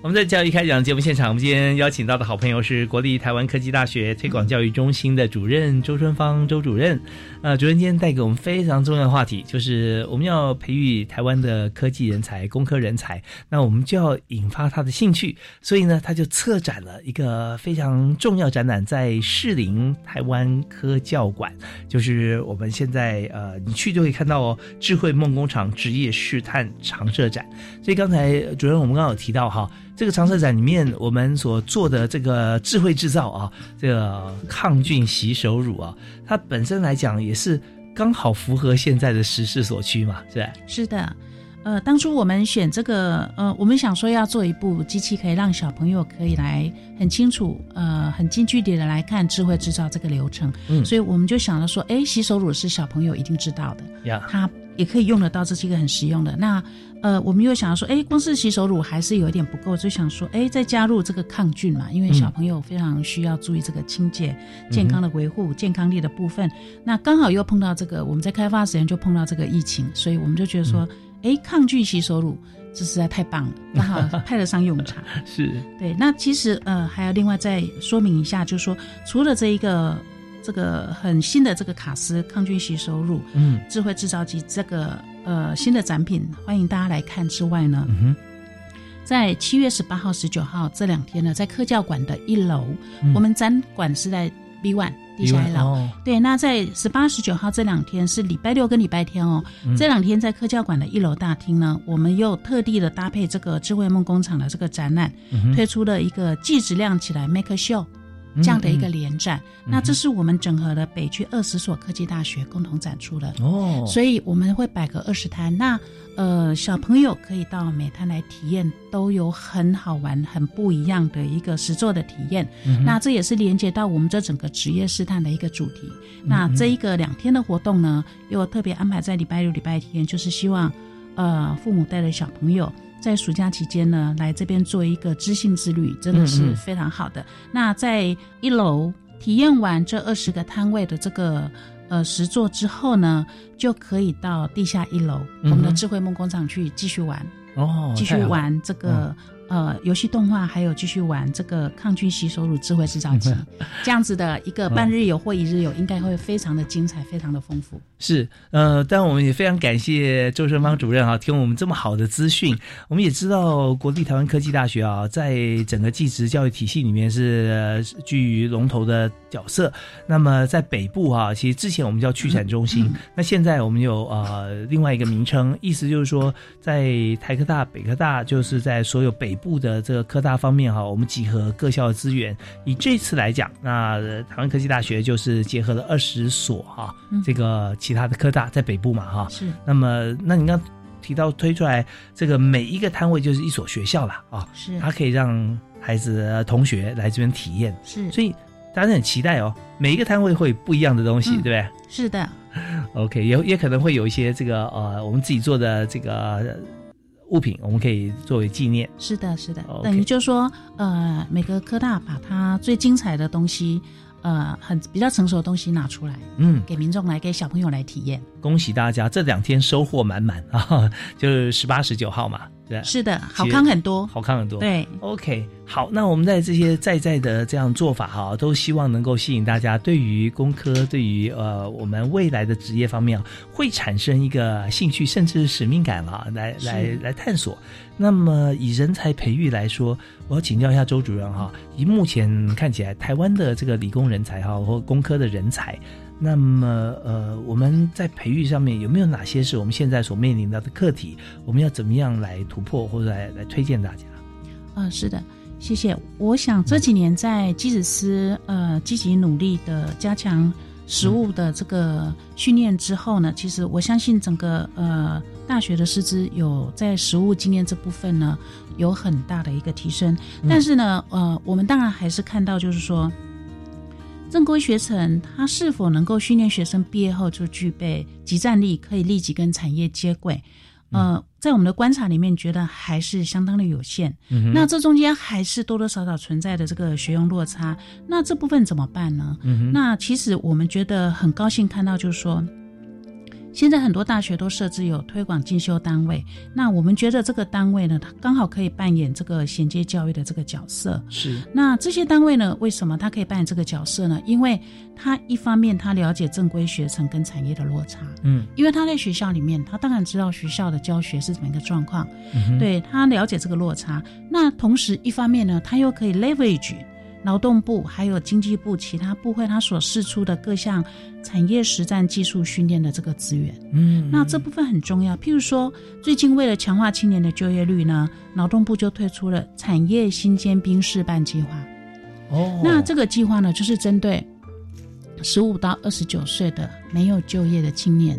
我们在教育开讲节目现场，我们今天邀请到的好朋友是国立台湾科技大学推广教育中心的主任周春芳周主任。呃，主任今天带给我们非常重要的话题，就是我们要培育台湾的科技人才、工科人才，那我们就要引发他的兴趣，所以呢，他就策展了一个非常重要展览，在士林台湾科教馆，就是我们现在呃，你去就可以看到哦，智慧梦工厂职业试探常设展。所以刚才主任我们刚刚有提到哈。这个常设展里面，我们所做的这个智慧制造啊，这个抗菌洗手乳啊，它本身来讲也是刚好符合现在的时势所趋嘛，是吧？是的，呃，当初我们选这个，呃，我们想说要做一部机器，可以让小朋友可以来很清楚，呃，很近距离的来看智慧制造这个流程，嗯，所以我们就想着说，哎，洗手乳是小朋友一定知道的，呀，它也可以用得到，这是一个很实用的。那呃，我们又想要说，哎，光是洗手乳还是有一点不够，就想说，哎，再加入这个抗菌嘛，因为小朋友非常需要注意这个清洁、健康的维护、健康力的部分。那刚好又碰到这个，我们在开发时间就碰到这个疫情，所以我们就觉得说，哎，抗菌洗手乳这实在太棒了，刚好派得上用场。是对。那其实呃，还要另外再说明一下，就是说，除了这一个这个很新的这个卡斯抗菌洗收入，嗯，智慧制造机这个。呃，新的展品欢迎大家来看之外呢，在七月十八号、十九号这两天呢，在科教馆的一楼，我们展馆是在 B One 地下一楼。对，那在十八、十九号这两天是礼拜六跟礼拜天哦，这两天在科教馆的一楼大厅呢，我们又特地的搭配这个智慧梦工厂的这个展览，推出了一个计值亮起来 Make Show。这样的一个联展，那这是我们整合了北区二十所科技大学共同展出的。哦，所以我们会摆个二十摊，那呃小朋友可以到每摊来体验，都有很好玩、很不一样的一个实作的体验。那这也是连接到我们这整个职业试探的一个主题。那这一个两天的活动呢，又特别安排在礼拜六、礼拜天，就是希望呃父母带着小朋友。在暑假期间呢，来这边做一个知性之旅，真的是非常好的。那在一楼体验完这二十个摊位的这个呃实作之后呢，就可以到地下一楼我们的智慧梦工厂去继续玩哦，继续玩这个呃游戏动画，还有继续玩这个抗菌洗手乳智慧制造机，这样子的一个半日游或一日游，应该会非常的精彩，非常的丰富。是，呃，但我们也非常感谢周胜芳主任啊，提供我们这么好的资讯。我们也知道国立台湾科技大学啊，在整个技职教育体系里面是居于龙头的角色。那么在北部啊，其实之前我们叫区产中心，那现在我们有呃另外一个名称，意思就是说，在台科大、北科大，就是在所有北部的这个科大方面哈，我们集合各校的资源。以这次来讲，那台湾科技大学就是结合了二十所哈，这个。其他的科大在北部嘛，哈，是。那么，那你刚提到推出来这个每一个摊位就是一所学校了啊，是。它可以让孩子同学来这边体验，是。所以大家很期待哦，每一个摊位会不一样的东西，对不对？是的。OK，也也可能会有一些这个呃，我们自己做的这个物品，我们可以作为纪念。是的，是的。等于就说，呃，每个科大把它最精彩的东西。呃，很比较成熟的东西拿出来，嗯，给民众来，给小朋友来体验。恭喜大家，这两天收获满满啊！就是十八、十九号嘛，对，是的，好看很多，好看很多。对，OK，好，那我们在这些在在的这样做法哈，都希望能够吸引大家对于工科，对于呃我们未来的职业方面会产生一个兴趣，甚至使命感啊，来来来探索。那么以人才培育来说，我要请教一下周主任哈，以目前看起来台湾的这个理工人才哈，或工科的人才。那么，呃，我们在培育上面有没有哪些是我们现在所面临到的课题？我们要怎么样来突破或者来来推荐大家？啊，是的，谢谢。我想这几年在机子司呃积极努力的加强实务的这个训练之后呢，其实我相信整个呃大学的师资有在实务经验这部分呢有很大的一个提升。但是呢，呃，我们当然还是看到就是说。正规学程，它是否能够训练学生毕业后就具备即战力，可以立即跟产业接轨？呃，在我们的观察里面，觉得还是相当的有限。那这中间还是多多少少存在的这个学用落差。那这部分怎么办呢？那其实我们觉得很高兴看到，就是说。现在很多大学都设置有推广进修单位，那我们觉得这个单位呢，它刚好可以扮演这个衔接教育的这个角色。是。那这些单位呢，为什么它可以扮演这个角色呢？因为它一方面它了解正规学程跟产业的落差，嗯，因为他在学校里面，他当然知道学校的教学是怎么一个状况，对他了解这个落差。那同时一方面呢，他又可以 leverage。劳动部还有经济部其他部会，他所释出的各项产业实战技术训练的这个资源，嗯，那这部分很重要。譬如说，最近为了强化青年的就业率呢，劳动部就推出了产业新尖兵示范计划。哦，那这个计划呢，就是针对十五到二十九岁的没有就业的青年，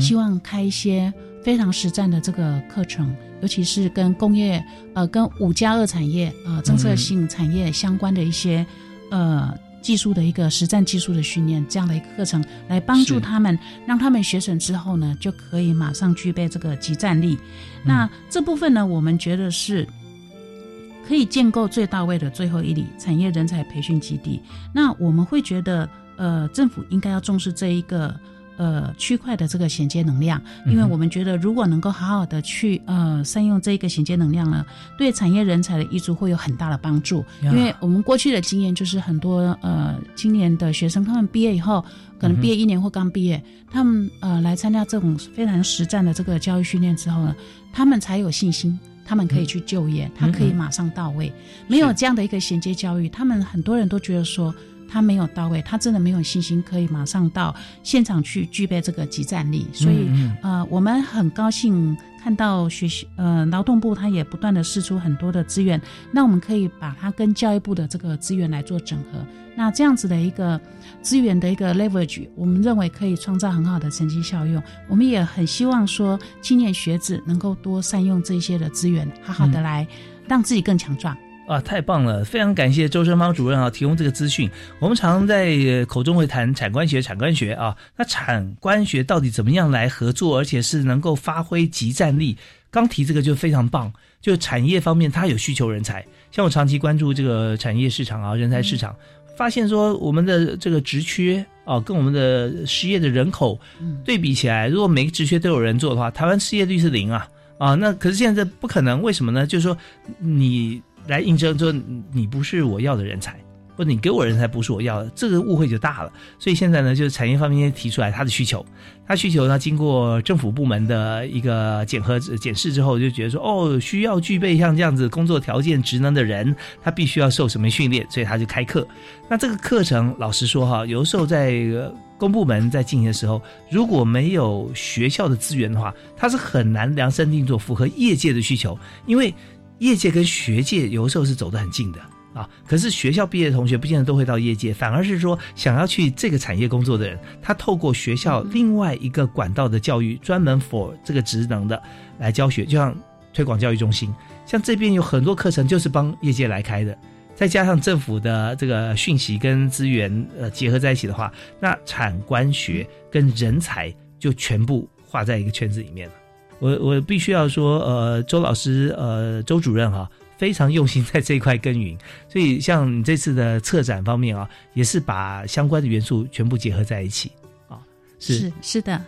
希望开一些非常实战的这个课程。尤其是跟工业，呃，跟五加二产业，呃，政策性产业相关的一些，呃，技术的一个实战技术的训练，这样的一个课程，来帮助他们，让他们学成之后呢，就可以马上具备这个集战力。那这部分呢，我们觉得是可以建构最到位的最后一里产业人才培训基地。那我们会觉得，呃，政府应该要重视这一个。呃，区块的这个衔接能量，因为我们觉得，如果能够好好的去呃善用这一个衔接能量呢，对产业人才的益处会有很大的帮助。因为我们过去的经验就是，很多呃今年的学生，他们毕业以后，可能毕业一年或刚毕业，他们呃来参加这种非常实战的这个教育训练之后呢，他们才有信心，他们可以去就业，他可以马上到位。没有这样的一个衔接教育，他们很多人都觉得说。他没有到位，他真的没有信心可以马上到现场去具备这个集战力，所以呃，我们很高兴看到学习呃劳动部他也不断的试出很多的资源，那我们可以把它跟教育部的这个资源来做整合，那这样子的一个资源的一个 leverage，我们认为可以创造很好的成绩效用。我们也很希望说青年学子能够多善用这些的资源，好好的来让自己更强壮。啊，太棒了！非常感谢周生芳主任啊，提供这个资讯。我们常在口中会谈产官学，产官学啊，那产官学到底怎么样来合作，而且是能够发挥集战力？刚提这个就非常棒，就产业方面它有需求人才，像我长期关注这个产业市场啊，人才市场，发现说我们的这个职缺啊，跟我们的失业的人口对比起来，如果每个职缺都有人做的话，台湾失业率是零啊。啊。那可是现在这不可能，为什么呢？就是说你来应征，说你不是我要的人才。或者你给我人才不是我要的，这个误会就大了。所以现在呢，就是产业方面提出来他的需求，他需求呢经过政府部门的一个检核检视之后，就觉得说哦，需要具备像这样子工作条件、职能的人，他必须要受什么训练，所以他就开课。那这个课程，老实说哈，有的时候在公部门在进行的时候，如果没有学校的资源的话，他是很难量身定做，符合业界的需求，因为业界跟学界有的时候是走得很近的。啊，可是学校毕业的同学不见得都会到业界，反而是说想要去这个产业工作的人，他透过学校另外一个管道的教育，专门 for 这个职能的来教学，就像推广教育中心，像这边有很多课程就是帮业界来开的，再加上政府的这个讯息跟资源呃结合在一起的话，那产官学跟人才就全部画在一个圈子里面了。我我必须要说，呃，周老师，呃，周主任哈。非常用心在这一块耕耘，所以像你这次的策展方面啊，也是把相关的元素全部结合在一起啊。是是的，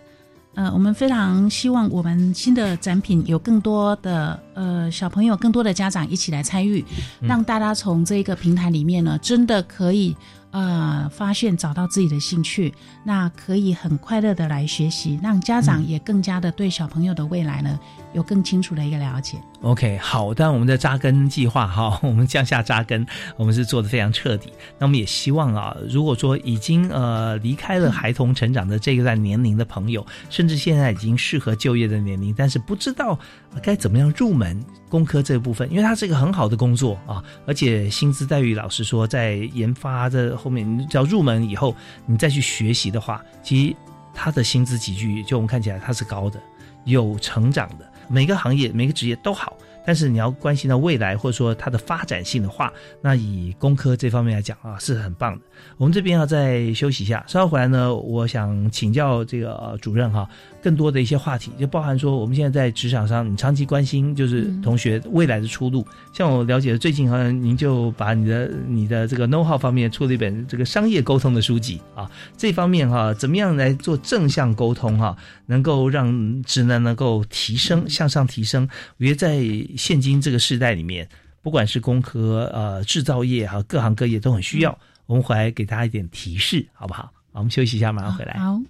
呃，我们非常希望我们新的展品有更多的呃小朋友、更多的家长一起来参与，让大家从这个平台里面呢，真的可以呃发现找到自己的兴趣，那可以很快乐的来学习，让家长也更加的对小朋友的未来呢有更清楚的一个了解。OK，好，但我们的扎根计划哈，我们降下扎根，我们是做的非常彻底。那我们也希望啊，如果说已经呃离开了孩童成长的这一段年龄的朋友，甚至现在已经适合就业的年龄，但是不知道该怎么样入门工科这部分，因为它是一个很好的工作啊，而且薪资待遇，老实说，在研发的后面，只要入门以后，你再去学习的话，其实它的薪资集聚，就我们看起来它是高的，有成长的。每个行业、每个职业都好，但是你要关心到未来，或者说它的发展性的话，那以工科这方面来讲啊，是很棒的。我们这边要再休息一下，稍后回来呢，我想请教这个主任哈。更多的一些话题，就包含说，我们现在在职场上，你长期关心就是同学未来的出路。像我了解的，最近好像您就把你的你的这个 know how 方面出了一本这个商业沟通的书籍啊。这方面哈，怎么样来做正向沟通哈，能够让职能能够提升向上提升？我觉得在现今这个时代里面，不管是工科呃制造业哈，各行各业都很需要。我们回来给大家一点提示，好不好？好，我们休息一下，马上回来。好。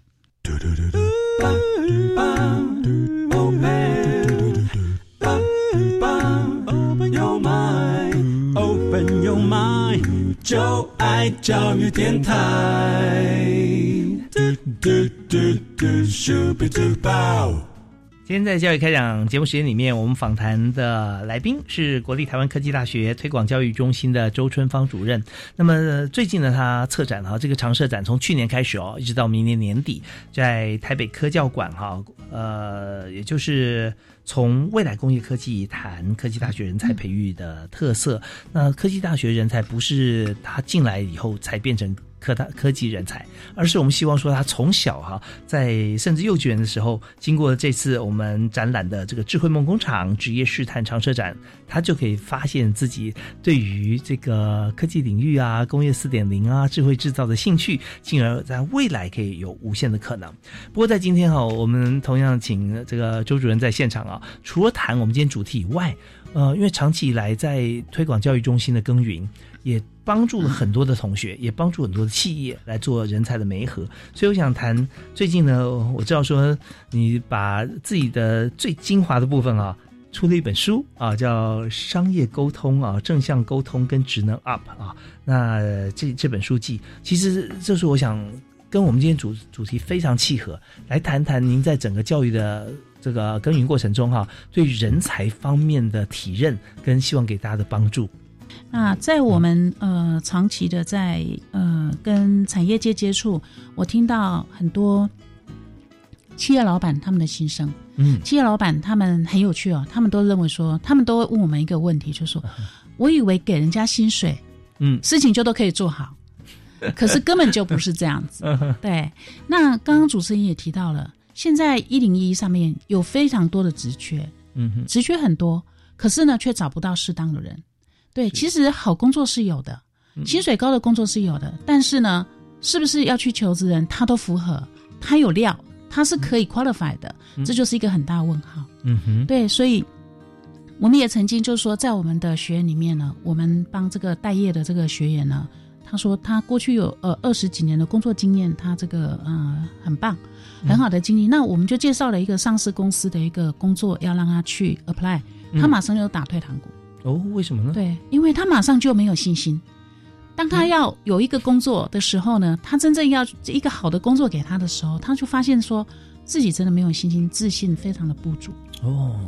Open your mind, open your mind，就爱教育电台。今天在教育开讲节目时间里面，我们访谈的来宾是国立台湾科技大学推广教育中心的周春芳主任。那么最近呢，他策展哈这个长设展，从去年开始哦，一直到明年年底，在台北科教馆哈，呃，也就是从未来工业科技谈科技大学人才培育的特色。那科技大学人才不是他进来以后才变成。科大科技人才，而是我们希望说他从小哈，在甚至幼稚园的时候，经过这次我们展览的这个智慧梦工厂职业试探长车展，他就可以发现自己对于这个科技领域啊、工业四点零啊、智慧制造的兴趣，进而在未来可以有无限的可能。不过在今天哈，我们同样请这个周主任在现场啊，除了谈我们今天主题以外，呃，因为长期以来在推广教育中心的耕耘。也帮助了很多的同学，也帮助很多的企业来做人才的媒合。所以我想谈最近呢，我知道说你把自己的最精华的部分啊，出了一本书啊，叫《商业沟通啊，正向沟通跟职能 up 啊》。那这这本书记，其实这是我想跟我们今天主主题非常契合，来谈谈您在整个教育的这个耕耘过程中哈，对人才方面的体认跟希望给大家的帮助。那在我们呃长期的在呃跟产业界接触，我听到很多企业老板他们的心声。嗯，企业老板他们很有趣哦，他们都认为说，他们都会问我们一个问题，就说：我以为给人家薪水，嗯，事情就都可以做好，可是根本就不是这样子。对，那刚刚主持人也提到了，现在一零一上面有非常多的职缺，嗯哼，职缺很多，可是呢，却找不到适当的人。对，其实好工作是有的，薪水高的工作是有的，但是呢，是不是要去求职人他都符合，他有料，他是可以 qualify 的，这就是一个很大问号。嗯哼，对，所以我们也曾经就是说，在我们的学员里面呢，我们帮这个待业的这个学员呢，他说他过去有呃二十几年的工作经验，他这个呃很棒，很好的经历。那我们就介绍了一个上市公司的一个工作，要让他去 apply，他马上就打退堂鼓。哦，为什么呢？对，因为他马上就没有信心。当他要有一个工作的时候呢，他真正要一个好的工作给他的时候，他就发现说自己真的没有信心，自信非常的不足。哦，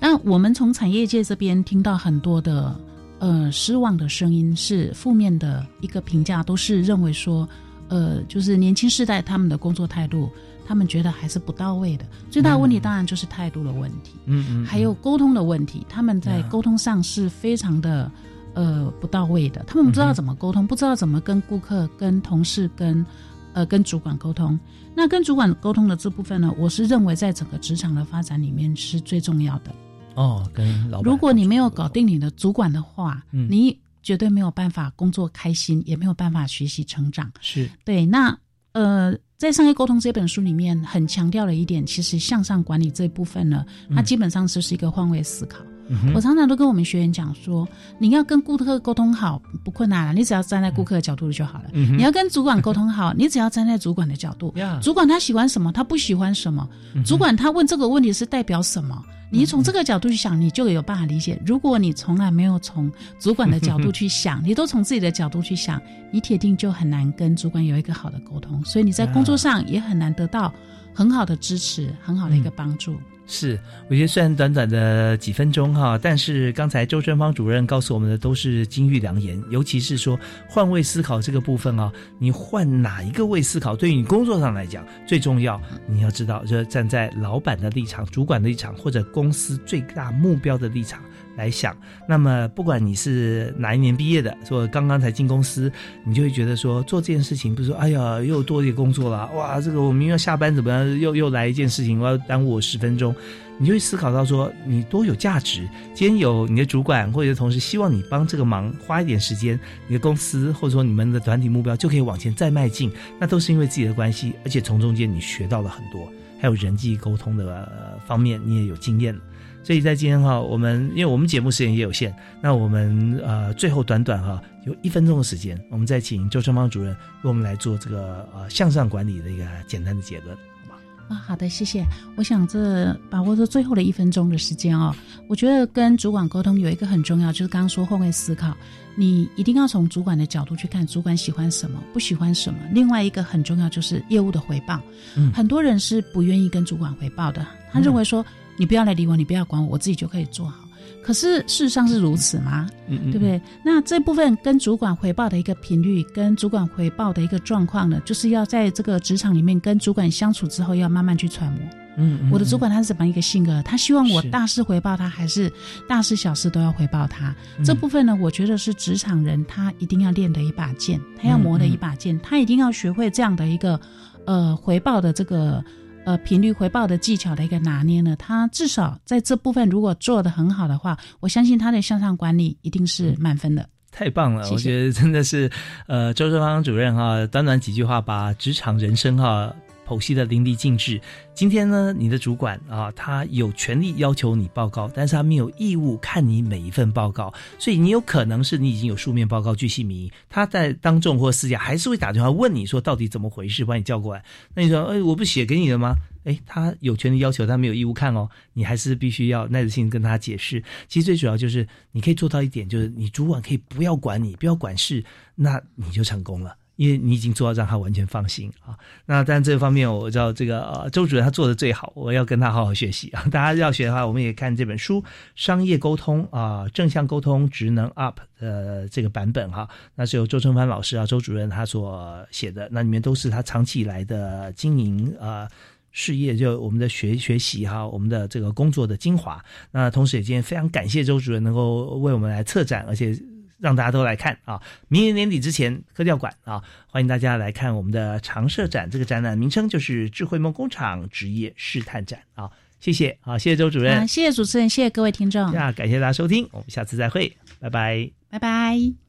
那我们从产业界这边听到很多的呃失望的声音，是负面的一个评价，都是认为说，呃，就是年轻世代他们的工作态度，他们觉得还是不到位的。最大的问题当然就是态度的问题，嗯嗯，还有沟通的问题，他们在沟通上是非常的呃不到位的，他们不知道怎么沟通，不知道怎么跟顾客、跟同事、跟呃跟主管沟通。那跟主管沟通的这部分呢，我是认为在整个职场的发展里面是最重要的。哦，跟老板，如果你没有搞定你的主管的话，嗯你绝对没有办法工作开心，也没有办法学习成长。是对，那呃，在《商业沟通》这本书里面，很强调了一点，其实向上管理这一部分呢，它基本上就是一个换位思考。嗯哼我常常都跟我们学员讲说，你要跟顾客沟通好不困难了，你只要站在顾客的角度就好了。嗯你要跟主管沟通好，你只要站在主管的角度。主管他喜欢什么，他不喜欢什么，嗯主管他问这个问题是代表什么？你从这个角度去想，你就有办法理解。如果你从来没有从主管的角度去想，你都从自己的角度去想，你铁定就很难跟主管有一个好的沟通，所以你在工作上也很难得到很好的支持，很好的一个帮助。是，我觉得虽然短短的几分钟哈，但是刚才周春芳主任告诉我们的都是金玉良言，尤其是说换位思考这个部分啊，你换哪一个位思考，对于你工作上来讲最重要，你要知道，就站在老板的立场、主管的立场或者公司最大目标的立场。来想，那么不管你是哪一年毕业的，说刚刚才进公司，你就会觉得说做这件事情，不是说哎呀又多一个工作了，哇，这个我明天要下班怎么样，又又来一件事情，我要耽误我十分钟，你就会思考到说你多有价值。今天有你的主管或者同事希望你帮这个忙，花一点时间，你的公司或者说你们的团体目标就可以往前再迈进，那都是因为自己的关系，而且从中间你学到了很多，还有人际沟通的、方面你也有经验。所以在今天哈，我们因为我们节目时间也有限，那我们呃最后短短哈有一分钟的时间，我们再请周春芳主任为我们来做这个呃向上管理的一个简单的结论。啊，好的，谢谢。我想这把握这最后的一分钟的时间哦，我觉得跟主管沟通有一个很重要，就是刚刚说换位思考，你一定要从主管的角度去看，主管喜欢什么，不喜欢什么。另外一个很重要就是业务的回报，嗯很多人是不愿意跟主管回报的，他认为说、你不要来理我，你不要管我，我自己就可以做好。可是事实上是如此吗？嗯嗯对不对？那这部分跟主管回报的一个频率，跟主管回报的一个状况呢，就是要在这个职场里面跟主管相处之后，要慢慢去揣摩。嗯嗯我的主管他是怎么样一个性格？他希望我大事回报他，还是大事小事都要回报他？嗯这部分呢，我觉得是职场人他一定要练的一把剑，他要磨的一把剑，他一定要学会这样的一个呃回报的这个呃频率回报的技巧的一个拿捏呢。他至少在这部分如果做得很好的话，我相信他的向上管理一定是满分的。太棒了！谢谢我觉得真的是，呃，周正芳主任哈，短短几句话把职场人生哈剖析的淋漓尽致。今天呢，你的主管啊，他有权利要求你报告，但是他没有义务看你每一份报告，所以你有可能是你已经有书面报告，巨细靡遗，他在当众或私下还是会打电话问你说到底怎么回事，把你叫过来。那你说，哎，我不写给你了吗？哎，他有权利要求，他没有义务看哦。你还是必须要耐着性跟他解释。其实最主要就是你可以做到一点，就是你主管可以不要管你，不要管事，那你就成功了。因为你已经做到让他完全放心啊。那但这方面我知道这个呃周主任他做的最好，我要跟他好好学习啊。大家要学的话，我们也看这本书《商业沟通》啊，正向沟通职能 UP 的这个版本哈。那是由周春帆老师啊，周主任他所写的，那里面都是他长期以来的经营啊。事业就我们的学学习哈，我们的这个工作的精华。那同时也今天非常感谢周主任能够为我们来策展，而且让大家都来看啊。明年年底之前，科教馆啊，欢迎大家来看我们的常设展。这个展览名称就是“智慧梦工厂职业试探展”啊。谢谢啊，谢谢周主任，啊，谢谢主持人，谢谢各位听众，那感谢大家收听，我们下次再会，拜拜，拜拜。